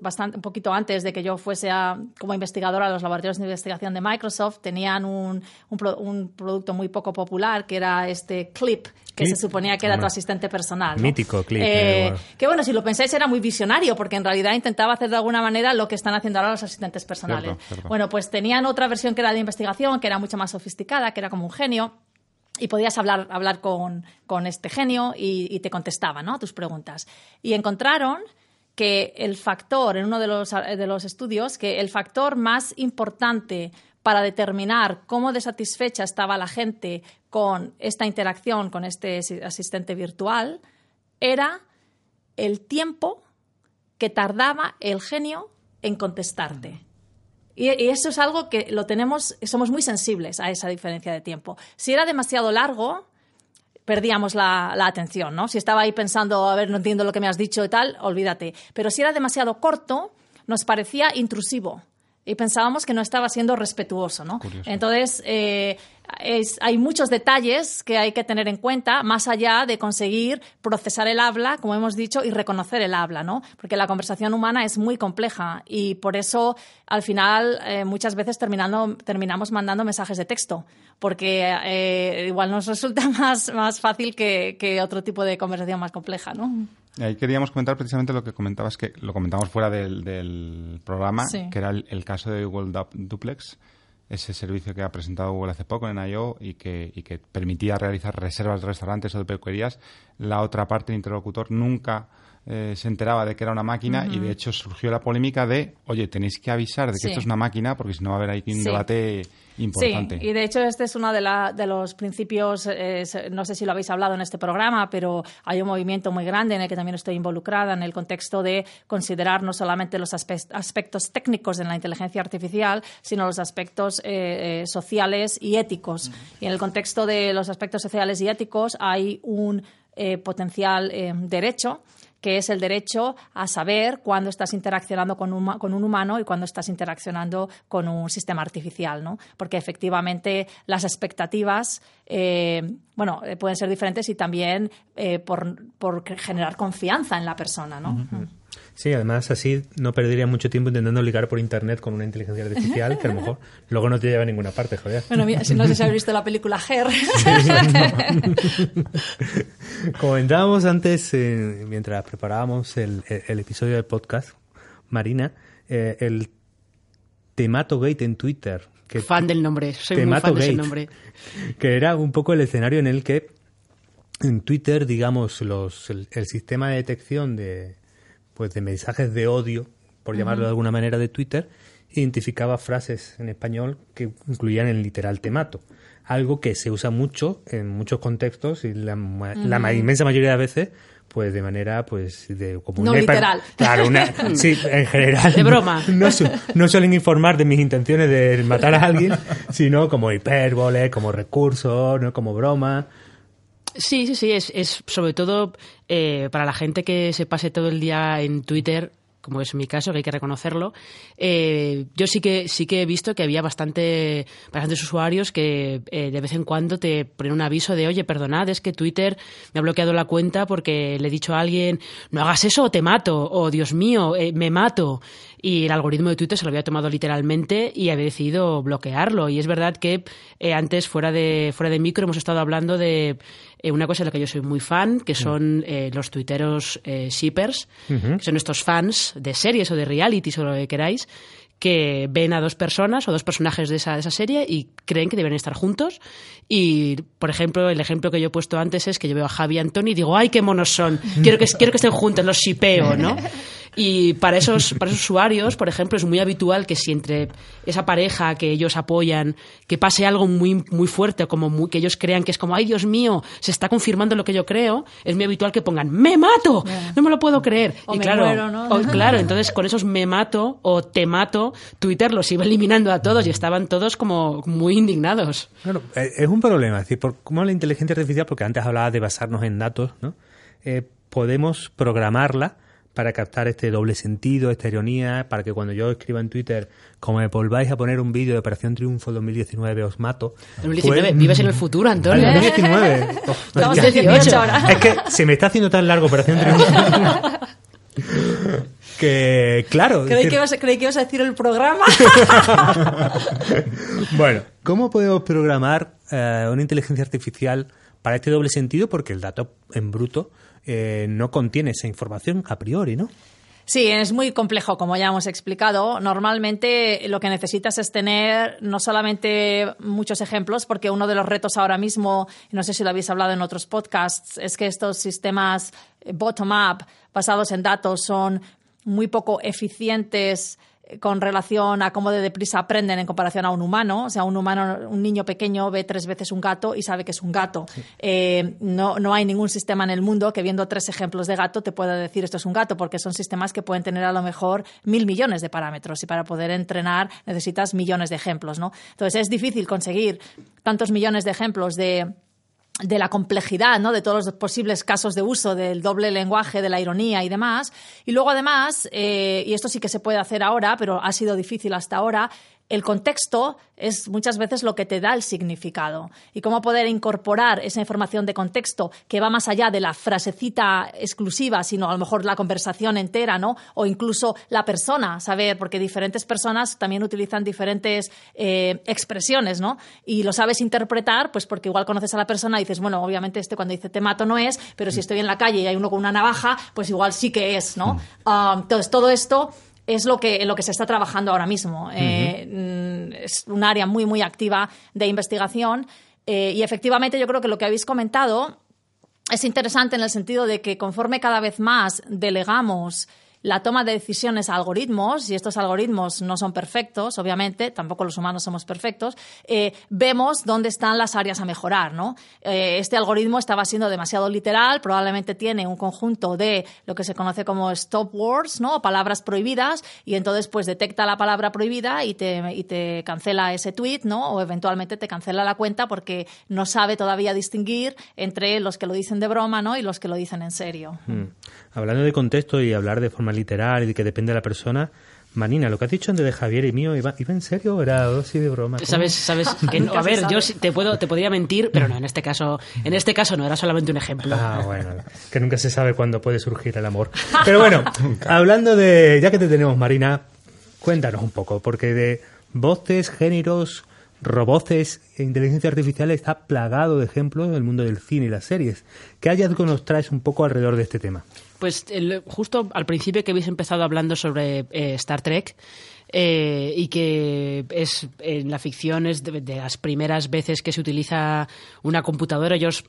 Speaker 7: bastante, un poquito antes de que yo fuese como investigadora a los laboratorios de investigación de Microsoft, tenían un, un, producto muy poco popular que era este Clip, que se suponía que era tu asistente personal.
Speaker 5: Mítico Clip.
Speaker 7: Eh, eh, que bueno, si lo pensáis era muy visionario, porque en realidad intentaba hacer de alguna manera lo que están haciendo ahora los asistentes personales. Bueno, pues tenían otra versión que era de investigación, que era mucho más sofisticada, que era como un genio y podías hablar, hablar con, con este genio y, y, te contestaba ¿no? tus preguntas. Y encontraron que el factor, en uno de los, de los estudios, que el factor más importante para determinar cómo desatisfecha estaba la gente con esta interacción con este asistente virtual era el tiempo que tardaba el genio en contestarte. Y, eso es algo que lo tenemos, somos muy sensibles a esa diferencia de tiempo. Si era demasiado largo, perdíamos la, atención, ¿no? Si estaba ahí pensando, a ver, no entiendo lo que me has dicho y tal, olvídate. Pero si era demasiado corto, nos parecía intrusivo y pensábamos que no estaba siendo respetuoso, ¿no? Entonces, eh, hay muchos detalles que hay que tener en cuenta, más allá de conseguir procesar el habla, como hemos dicho, y reconocer el habla, ¿no? Porque la conversación humana es muy compleja y por eso, al final, eh, muchas veces terminando, terminamos mandando mensajes de texto, porque eh, igual nos resulta más, más fácil que, que otro tipo de conversación más compleja, ¿no?
Speaker 6: Ahí queríamos comentar precisamente lo que comentabas, que lo comentamos fuera del, programa, que era el, caso de Google Duplex, ese servicio que ha presentado Google hace poco en I.O. Y que, y que permitía realizar reservas de restaurantes o de peluquerías. La otra parte, el interlocutor, nunca eh, se enteraba de que era una máquina y de hecho surgió la polémica de, oye, tenéis que avisar de que esto es una máquina porque si no va a haber ahí un debate importante.
Speaker 7: Sí, y de hecho este es uno de, de los principios, eh, no sé si lo habéis hablado en este programa, pero hay un movimiento muy grande en el que también estoy involucrada en el contexto de considerar no solamente los aspectos técnicos de la inteligencia artificial, sino los aspectos eh, sociales y éticos. Y en el contexto de los aspectos sociales y éticos hay un potencial derecho que es el derecho a saber cuándo estás interaccionando con un, con un humano y cuándo estás interaccionando con un sistema artificial, ¿no? Porque efectivamente las expectativas, eh, bueno, eh, pueden ser diferentes y también eh, por, generar confianza en la persona, ¿no?
Speaker 5: Sí, además así no perdería mucho tiempo intentando ligar por internet con una inteligencia artificial que a lo mejor luego no te lleva a ninguna parte, joder.
Speaker 7: Bueno, si no sé si habéis visto la película Her.
Speaker 5: Comentábamos antes, eh, mientras preparábamos el, episodio del podcast, Marina, eh, el Gate en Twitter.
Speaker 8: Que, fan del nombre, soy muy fan de ese nombre.
Speaker 5: Que era un poco el escenario en el que en Twitter, digamos, los, el sistema de detección de, pues de mensajes de odio, por llamarlo de alguna manera, de Twitter, identificaba frases en español que incluían el literal temato. Algo que se usa mucho en muchos contextos y la, inmensa mayoría de veces pues de manera pues de
Speaker 7: como no literal.
Speaker 5: claro una, sí en general.
Speaker 8: De broma.
Speaker 5: No, no, suelen informar de mis intenciones de matar a alguien sino como hipérbole como recurso no como broma
Speaker 8: Sí, sí, sí, es, es sobre todo eh, para la gente que se pase todo el día en Twitter como es mi caso, que hay que reconocerlo, eh, yo sí que sí que he visto que había bastante, bastantes usuarios que eh, de vez en cuando te ponen un aviso de, oye, perdonad, es que Twitter me ha bloqueado la cuenta porque le he dicho a alguien, no hagas eso o te mato, o Dios mío, me mato y el algoritmo de Twitter se lo había tomado literalmente y había decidido bloquearlo. Y es verdad que antes, fuera de, fuera de micro, hemos estado hablando de eh, una cosa de la que yo soy muy fan, que son eh, los tuiteros shippers, que son estos fans de series o de realities o lo que queráis, que ven a dos personas o dos personajes de esa, de esa serie y creen que deben estar juntos. Y, por ejemplo, el ejemplo que yo he puesto antes es que yo veo a Javi y Antonio y digo, ¡ay, qué monos son! Quiero que, quiero que estén juntos, los shipeo, ¿no? Y para esos, para esos usuarios, por ejemplo, es muy habitual que si entre esa pareja que ellos apoyan, que pase algo muy, muy fuerte, como muy- que ellos crean que es como, ay Dios mío, se está confirmando lo que yo creo, es muy habitual que pongan, me mato, no me lo puedo creer.
Speaker 7: O
Speaker 8: y
Speaker 7: me
Speaker 8: claro,
Speaker 7: muero, ¿no?
Speaker 8: o- claro, entonces con esos me mato o te mato, Twitter los iba eliminando a todos y estaban todos como muy indignados.
Speaker 5: Claro, eh, es un problema. Es decir, por, como la inteligencia artificial, porque antes hablabas de basarnos en datos, ¿no? Eh, podemos programarla para captar este doble sentido, esta ironía, para que cuando yo escriba en Twitter, como me volváis a poner un vídeo de Operación Triunfo 2019, os mato.
Speaker 8: 2019,
Speaker 5: pues-
Speaker 8: vives en el futuro, Antonio.
Speaker 5: 2019. Oh,
Speaker 7: Estamos
Speaker 5: ya.
Speaker 7: en 18 ahora.
Speaker 5: Es que se me está haciendo tan largo Operación Triunfo. que, claro.
Speaker 7: Creí
Speaker 5: decir-
Speaker 7: que, creí que ibas a decir el programa.
Speaker 5: Bueno, ¿cómo podemos programar eh, una inteligencia artificial para este doble sentido? Porque el dato en bruto eh, no contiene esa información a priori, ¿no?
Speaker 7: Sí, es muy complejo, como ya hemos explicado. Normalmente lo que necesitas es tener no solamente muchos ejemplos, porque uno de los retos ahora mismo, no sé si lo habéis hablado en otros podcasts, es que estos sistemas eh, bottom-up basados en datos son muy poco eficientes con relación a cómo de deprisa aprenden en comparación a un humano. O sea, un humano, un niño pequeño ve tres veces un gato y sabe que es un gato. Eh, no, no hay ningún sistema en el mundo que viendo tres ejemplos de gato te pueda decir esto es un gato, porque son sistemas que pueden tener a lo mejor mil millones de parámetros y para poder entrenar necesitas millones de ejemplos, ¿no? Entonces es difícil conseguir tantos millones de ejemplos de de la complejidad, ¿no? De todos los posibles casos de uso del doble lenguaje, de la ironía y demás. Y luego, además, eh, y esto sí que se puede hacer ahora, pero ha sido difícil hasta ahora, el contexto es muchas veces lo que te da el significado. Y cómo poder incorporar esa información de contexto que va más allá de la frasecita exclusiva, sino a lo mejor la conversación entera, ¿no? O incluso la persona, saber, porque diferentes personas también utilizan diferentes eh, expresiones, ¿no? Y lo sabes interpretar, pues porque igual conoces a la persona y dices, bueno, obviamente este cuando dice te mato no es, pero si estoy en la calle y hay uno con una navaja, pues igual sí que es, ¿no? Ah, entonces, todo esto es lo que, en lo que se está trabajando ahora mismo. Eh, mm, es un área muy, muy activa de investigación eh, y efectivamente yo creo que lo que habéis comentado es interesante en el sentido de que conforme cada vez más delegamos la toma de decisiones a algoritmos, y estos algoritmos no son perfectos, obviamente, tampoco los humanos somos perfectos, eh, vemos dónde están las áreas a mejorar. ¿no? Eh, este algoritmo estaba siendo demasiado literal, probablemente tiene un conjunto de lo que se conoce como stop words, ¿no? palabras prohibidas, y entonces pues detecta la palabra prohibida y te, y te cancela ese tweet, ¿no? o eventualmente te cancela la cuenta porque no sabe todavía distinguir entre los que lo dicen de broma ¿no? y los que lo dicen en serio.
Speaker 5: Mm. Hablando de contexto y hablar de forma literal y de que depende de la persona, Manina, lo que has dicho antes de Javier y mío, ¿iba, iba en serio o era así de broma? ¿Cómo?
Speaker 8: Sabes, sabes que no, a ver, yo sí te puedo, te podría mentir, pero no, en este caso, en este caso no, era solamente un ejemplo.
Speaker 5: Ah, bueno, que nunca se sabe cuándo puede surgir el amor. Pero bueno, hablando de, ya que te tenemos, Marina, cuéntanos un poco, porque de voces, géneros, roboces e inteligencia artificial está plagado de ejemplos del mundo del cine y las series. ¿Qué hallazgo nos traes un poco alrededor de este tema?
Speaker 8: Pues el- justo al principio que habéis empezado hablando sobre eh, Star Trek eh, y que es en la ficción es de, las primeras veces que se utiliza una computadora, ellos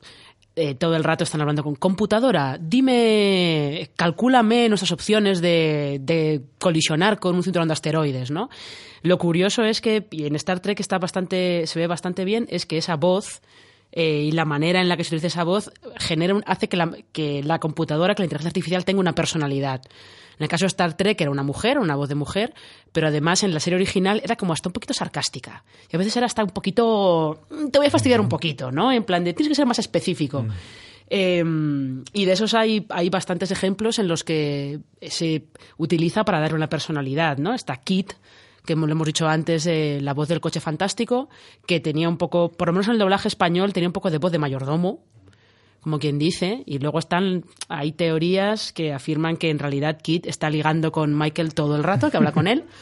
Speaker 8: eh, todo el rato están hablando con computadora, dime, calcúlame nuestras opciones de, de colisionar con un cinturón de asteroides, ¿no? Lo curioso es que, y en Star Trek está bastante, se ve bastante bien, es que esa voz eh, y la manera en la que se utiliza esa voz genera un- hace que la, que la computadora, que la inteligencia artificial tenga una personalidad. En el caso de Star Trek era una mujer, una voz de mujer, pero además en la serie original era como hasta un poquito sarcástica. Y a veces era hasta un poquito... "Mm, Te voy a fastidiar un poquito, ¿no? En plan de tienes que ser más específico. Eh, y de esos hay, hay bastantes ejemplos en los que se utiliza para darle una personalidad, ¿no? Está Kit, que lo hemos dicho antes, eh, la voz del coche fantástico, que tenía un poco, por lo menos en el doblaje español, tenía un poco de voz de mayordomo, como quien dice, y luego están, hay teorías que afirman que en realidad Kit está ligando con Michael todo el rato, que habla con él.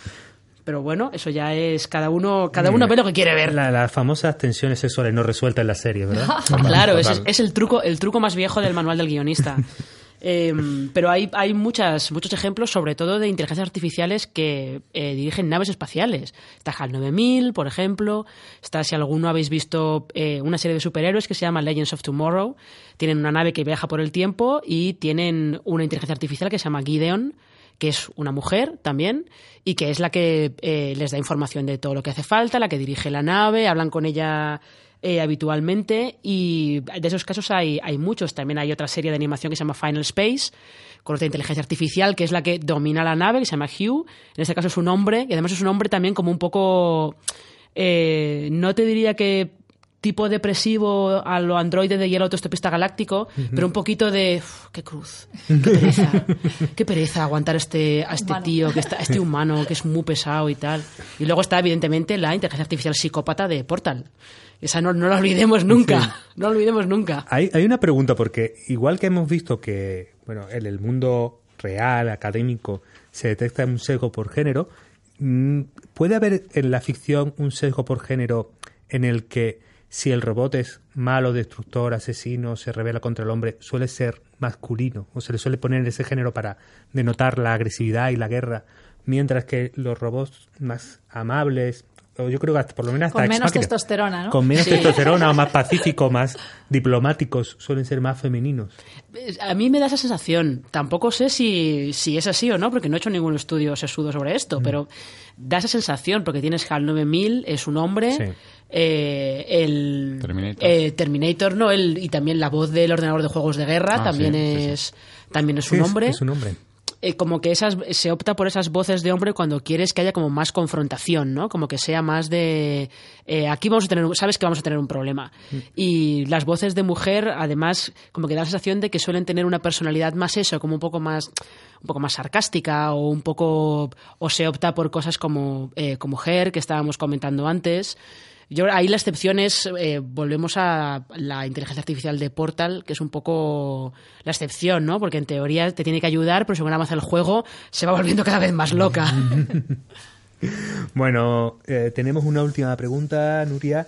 Speaker 8: Pero bueno, eso ya es cada uno, cada uno ve lo que quiere ver.
Speaker 5: La- las famosas tensiones sexuales no resueltas en la serie, ¿verdad?
Speaker 8: Claro, es, es el truco, el truco más viejo del manual del guionista. Eh, pero hay, hay muchas, muchos ejemplos, sobre todo de inteligencias artificiales que eh, dirigen naves espaciales. Está HAL 9000, por ejemplo. Está, si alguno habéis visto eh, una serie de superhéroes que se llama Legends of Tomorrow. Tienen una nave que viaja por el tiempo y tienen una inteligencia artificial que se llama Gideon, que es una mujer también y que es la que eh, les da información de todo lo que hace falta, la que dirige la nave, hablan con ella eh, habitualmente y de esos casos hay, hay muchos. También hay otra serie de animación que se llama Final Space con otra inteligencia artificial que es la que domina la nave, que se llama Hugh. En este caso es un hombre y además es un hombre también como un poco... Eh, no te diría que tipo depresivo a lo androide de hielo autostopista galáctico, pero un poquito de uf, qué cruz, qué pereza, qué pereza aguantar este, a este
Speaker 7: Humano.
Speaker 8: tío, que está, a este humano que es muy pesado y tal. Y luego está evidentemente la inteligencia artificial psicópata de Portal. Esa no, no la olvidemos nunca, no la olvidemos nunca.
Speaker 5: Hay, hay una pregunta, porque igual que hemos visto que bueno, en el mundo real, académico, se detecta un sesgo por género, mm, ¿puede haber en la ficción un sesgo por género en el que si el robot es malo, destructor, asesino, se revela contra el hombre, suele ser masculino o se le suele poner ese género para denotar la agresividad y la guerra, mientras que los robots más amables, yo creo que hasta, por lo menos hasta
Speaker 7: Con menos testosterona, ¿no?
Speaker 5: con menos
Speaker 8: Sí.
Speaker 5: testosterona o más pacíficos, más diplomáticos, suelen ser más femeninos.
Speaker 8: A mí me da esa sensación. Tampoco sé si, si es así o no, porque no he hecho ningún estudio sesudo sobre esto, pero da esa sensación, porque tienes HAL 9000, es un hombre,
Speaker 5: Sí.
Speaker 8: eh, el
Speaker 6: Terminator.
Speaker 8: eh, Terminator, no, el, y también la voz del ordenador de juegos de guerra
Speaker 6: Ah,
Speaker 8: también
Speaker 6: sí, sí, sí.
Speaker 8: es también es
Speaker 5: Sí,
Speaker 8: un hombre.
Speaker 5: Es un hombre.
Speaker 8: Eh, como que esas se opta por esas voces de hombre cuando quieres que haya como más confrontación, ¿no? Como que sea más de eh, aquí vamos a tener, sabes que vamos a tener un problema. Y las voces de mujer, además, como que da la sensación de que suelen tener una personalidad más eso, como un poco más un poco más sarcástica o un poco o se opta por cosas como eh, como mujer que estábamos comentando antes. Yo ahí la excepción es, eh, volvemos a la inteligencia artificial de Portal, que es un poco la excepción, ¿no? Porque en teoría te tiene que ayudar, pero según avanza el juego se va volviendo cada vez más loca.
Speaker 5: Bueno, eh, tenemos una última pregunta, Nuria,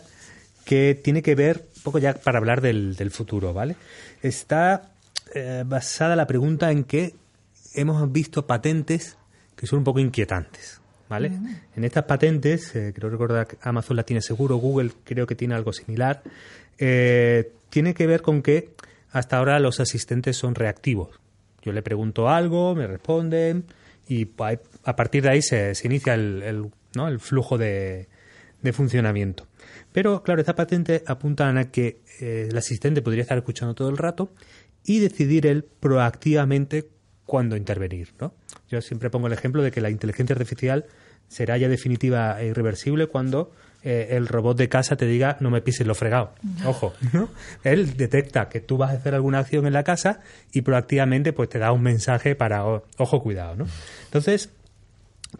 Speaker 5: que tiene que ver un poco ya para hablar del, futuro, ¿vale? Está eh, basada la pregunta en que hemos visto patentes que son un poco inquietantes, ¿vale? En estas patentes, eh, creo recordar que Amazon la tiene seguro, Google creo que tiene algo similar, eh, tiene que ver con que hasta ahora los asistentes son reactivos. Yo le pregunto algo, me responden y a partir de ahí se, se inicia el, el, ¿no? el flujo de, de funcionamiento. Pero claro, esta patente apuntan a que eh, el asistente podría estar escuchando todo el rato y decidir él proactivamente cuándo intervenir. ¿no? Yo siempre pongo el ejemplo de que la inteligencia artificial será ya definitiva e irreversible cuando eh, el robot de casa te diga no me pises lo fregado. Ojo, ¿no? Él detecta que tú vas a hacer alguna acción en la casa y proactivamente pues te da un mensaje para ojo cuidado, ¿no? Entonces,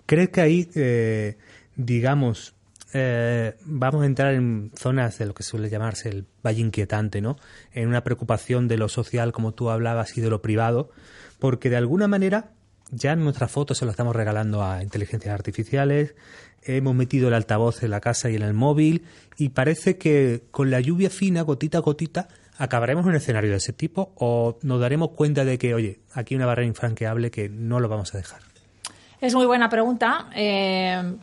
Speaker 5: ¿crees que ahí, eh, digamos, eh, vamos a entrar en zonas de lo que suele llamarse el valle inquietante, ¿no? En una preocupación de lo social, como tú hablabas, y de lo privado, porque de alguna manera ya nuestras fotos se las estamos regalando a inteligencias artificiales, hemos metido el altavoz en la casa y en el móvil, y parece que con la lluvia fina, gotita a gotita, acabaremos en un escenario de ese tipo o nos daremos cuenta de que, oye, aquí hay una barrera infranqueable que no lo vamos a dejar.
Speaker 7: Es muy buena pregunta. Eh,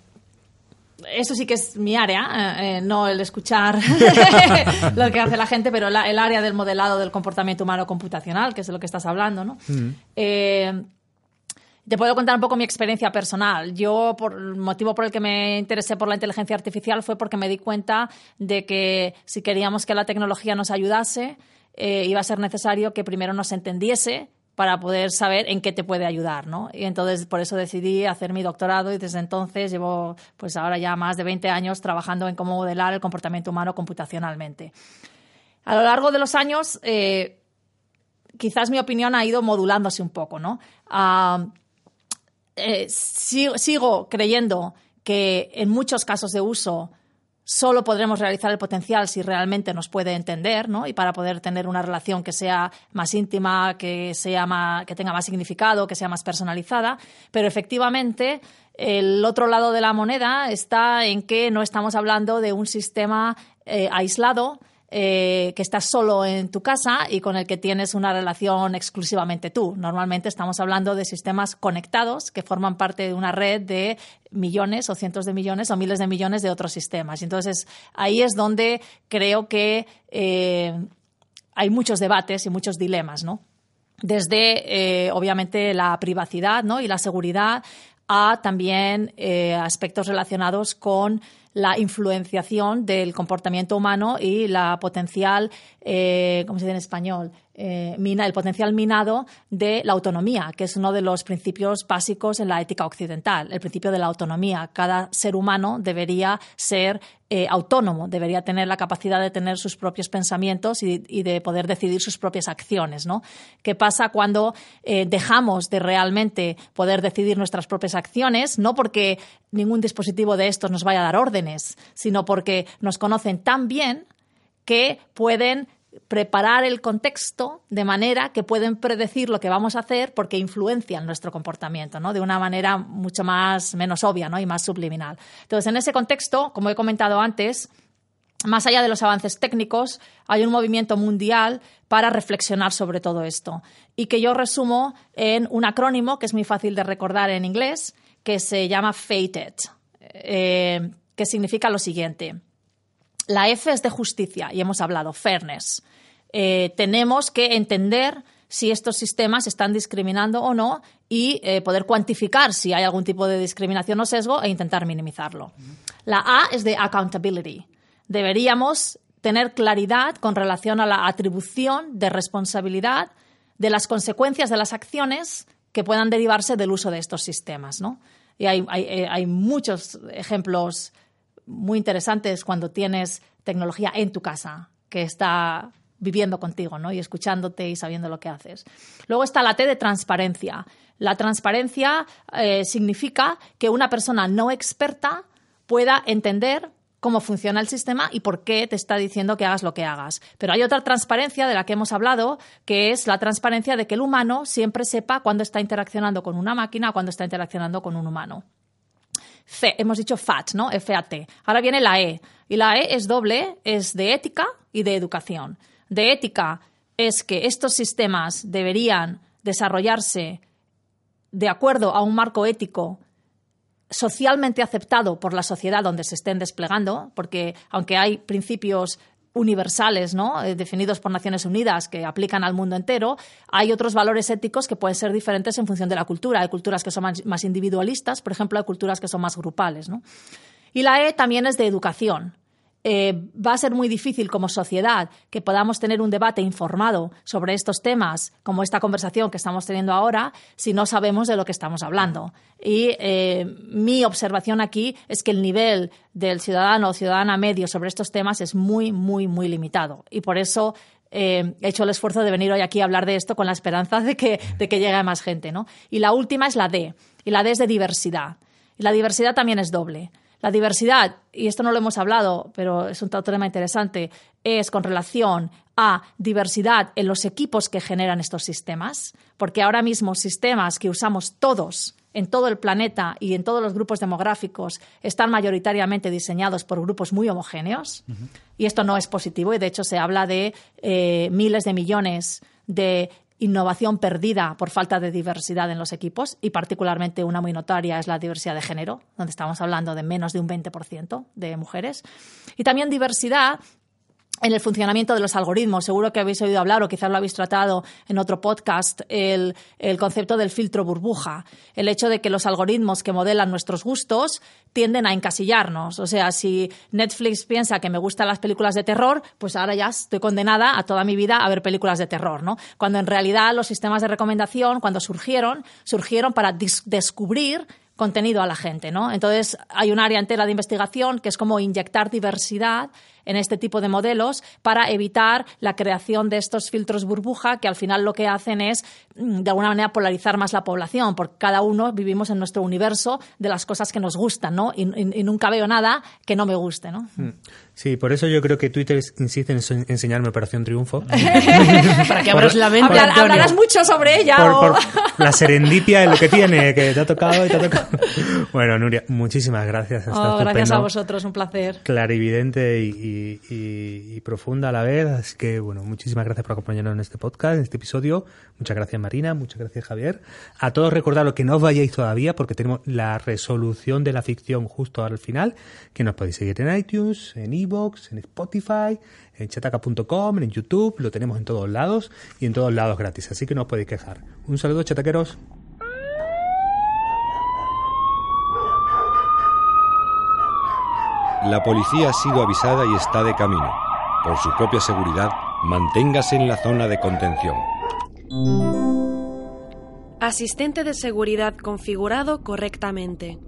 Speaker 7: eso sí que es mi área, eh, eh, no el escuchar lo que hace la gente, pero la- el área del modelado del comportamiento humano computacional, que es de lo que estás hablando, ¿no? Eh, te puedo contar un poco mi experiencia personal. Yo, por el motivo por el que me interesé por la inteligencia artificial fue porque me di cuenta de que si queríamos que la tecnología nos ayudase, eh, iba a ser necesario que primero nos entendiese para poder saber en qué te puede ayudar, ¿no? Y entonces por eso decidí hacer mi doctorado y desde entonces llevo, pues ahora ya más de 20 años trabajando en cómo modelar el comportamiento humano computacionalmente. A lo largo de los años, eh, quizás mi opinión ha ido modulándose un poco, ¿no? Ah, eh, sigo, creyendo que en muchos casos de uso solo podremos realizar el potencial si realmente nos puede entender, ¿no? Y para poder tener una relación que sea más íntima, que sea más, que tenga más significado, que sea más personalizada. Pero efectivamente, el otro lado de la moneda está en que no estamos hablando de un sistema eh, aislado eh, que estás solo en tu casa y con el que tienes una relación exclusivamente tú. Normalmente estamos hablando de sistemas conectados que forman parte de una red de millones o cientos de millones o miles de millones de otros sistemas. Entonces, ahí es donde creo que eh, hay muchos debates y muchos dilemas, ¿no? desde, eh, obviamente, la privacidad ¿no? y la seguridad a también aspectos relacionados con la influenciación del comportamiento humano y la potencial, eh, ¿cómo se dice en español? Eh, mina, el potencial minado de la autonomía, que es uno de los principios básicos en la ética occidental, el principio de la autonomía. Cada ser humano debería ser eh, autónomo, debería tener la capacidad de tener sus propios pensamientos y, de poder decidir sus propias acciones. ¿no? ¿Qué pasa cuando eh, dejamos de realmente poder decidir nuestras propias acciones? No porque ningún dispositivo de estos nos vaya a dar órdenes, sino porque nos conocen tan bien que pueden preparar el contexto de manera que pueden predecir lo que vamos a hacer porque influencian nuestro comportamiento, ¿no? De una manera mucho más menos obvia, ¿no? Y más subliminal. Entonces, en ese contexto, como he comentado antes, más allá de los avances técnicos, hay un movimiento mundial para reflexionar sobre todo esto y que yo resumo en un acrónimo que es muy fácil de recordar en inglés, que se llama FATED, eh, que significa lo siguiente. La F es de justicia y hemos hablado, fairness. Eh, tenemos que entender si estos sistemas están discriminando o no y eh, poder cuantificar si hay algún tipo de discriminación o sesgo e intentar minimizarlo. La A es de accountability. Deberíamos tener claridad con relación a la atribución de responsabilidad de las consecuencias de las acciones que puedan derivarse del uso de estos sistemas. Y hay, hay eh, muchos ejemplos muy interesantes cuando tienes tecnología en tu casa, que está viviendo contigo, ¿no? Y escuchándote y sabiendo lo que haces. Luego está la T de transparencia. La transparencia eh, significa que una persona no experta pueda entender cómo funciona el sistema y por qué te está diciendo que hagas lo que hagas. Pero hay otra transparencia de la que hemos hablado, que es la transparencia de que el humano siempre sepa cuándo está interaccionando con una máquina cuándo está interaccionando con un humano hemos dicho FAT, ¿no? F-A-T. Ahora viene la E. Y la E es doble, es de ética y de educación. De ética es que estos sistemas deberían desarrollarse de acuerdo a un marco ético socialmente aceptado por la sociedad donde se estén desplegando, porque aunque hay principios universales, ¿no? Eh, definidos por Naciones Unidas, que aplican al mundo entero, hay otros valores éticos que pueden ser diferentes en función de la cultura. Hay culturas que son más, individualistas, por ejemplo, hay culturas que son más grupales. Y la E también es de educación. Eh, va a ser muy difícil como sociedad que podamos tener un debate informado sobre estos temas, como esta conversación que estamos teniendo ahora, si no sabemos de lo que estamos hablando. Y eh, mi observación aquí es que el nivel del ciudadano o ciudadana medio sobre estos temas es muy, muy, muy limitado. Y por eso eh, he hecho el esfuerzo de venir hoy aquí a hablar de esto con la esperanza de que, de que llegue más gente. ¿no? Y la última es la D. Y la D es de diversidad. Y la diversidad también es doble. La diversidad, y esto no lo hemos hablado, pero es un tema interesante, es con relación a diversidad en los equipos que generan estos sistemas, porque ahora mismo sistemas que usamos todos en todo el planeta y en todos los grupos demográficos están mayoritariamente diseñados por grupos muy homogéneos, y esto no es positivo, y de hecho se habla de eh, miles de millones de innovación perdida por falta de diversidad en los equipos y particularmente una muy notaria es la diversidad de género, donde estamos hablando de menos de un 20% de mujeres. Y también diversidad en el funcionamiento de los algoritmos. Seguro que habéis oído hablar o quizás lo habéis tratado en otro podcast, el, concepto del filtro burbuja. El hecho de que los algoritmos que modelan nuestros gustos tienden a encasillarnos. O sea, si Netflix piensa que me gustan las películas de terror, pues ahora ya estoy condenada a toda mi vida a ver películas de terror, ¿no? Cuando en realidad los sistemas de recomendación, cuando surgieron, surgieron para descubrir contenido a la gente, ¿no? Entonces, hay un área entera de investigación que es como inyectar diversidad en este tipo de modelos para evitar la creación de estos filtros burbuja que al final lo que hacen es mm, de alguna manera polarizar más la población, porque cada uno vivimos en nuestro universo de las cosas que nos gustan, ¿no? Y, nunca veo nada que no me guste, ¿no?
Speaker 5: Sí, por eso yo creo que Twitter insiste en enseñarme Operación Triunfo.
Speaker 8: Para que abras la mente.
Speaker 7: hablarás mucho sobre ella.
Speaker 5: Por, la serendipia en lo que tiene, que te ha tocado y te ha tocado. Bueno, Nuria, muchísimas gracias.
Speaker 7: Oh, gracias a vosotros, un placer.
Speaker 5: Clarividente y y, profunda a la vez. Así que, bueno, muchísimas gracias por acompañarnos en este podcast, en este episodio. Muchas gracias, Marina. Muchas gracias, Javier. A todos recordaros que no os vayáis todavía porque tenemos la resolución de la ficción justo al final, que nos podéis seguir en iTunes, en Evox, en Spotify, en chataca.com, en YouTube, lo tenemos en todos lados y en todos lados gratis, así que no os podéis quejar. Un saludo, chataqueros.
Speaker 3: La policía ha sido avisada y está de camino. Por su propia seguridad, manténgase en la zona de contención.
Speaker 1: Asistente de seguridad configurado correctamente.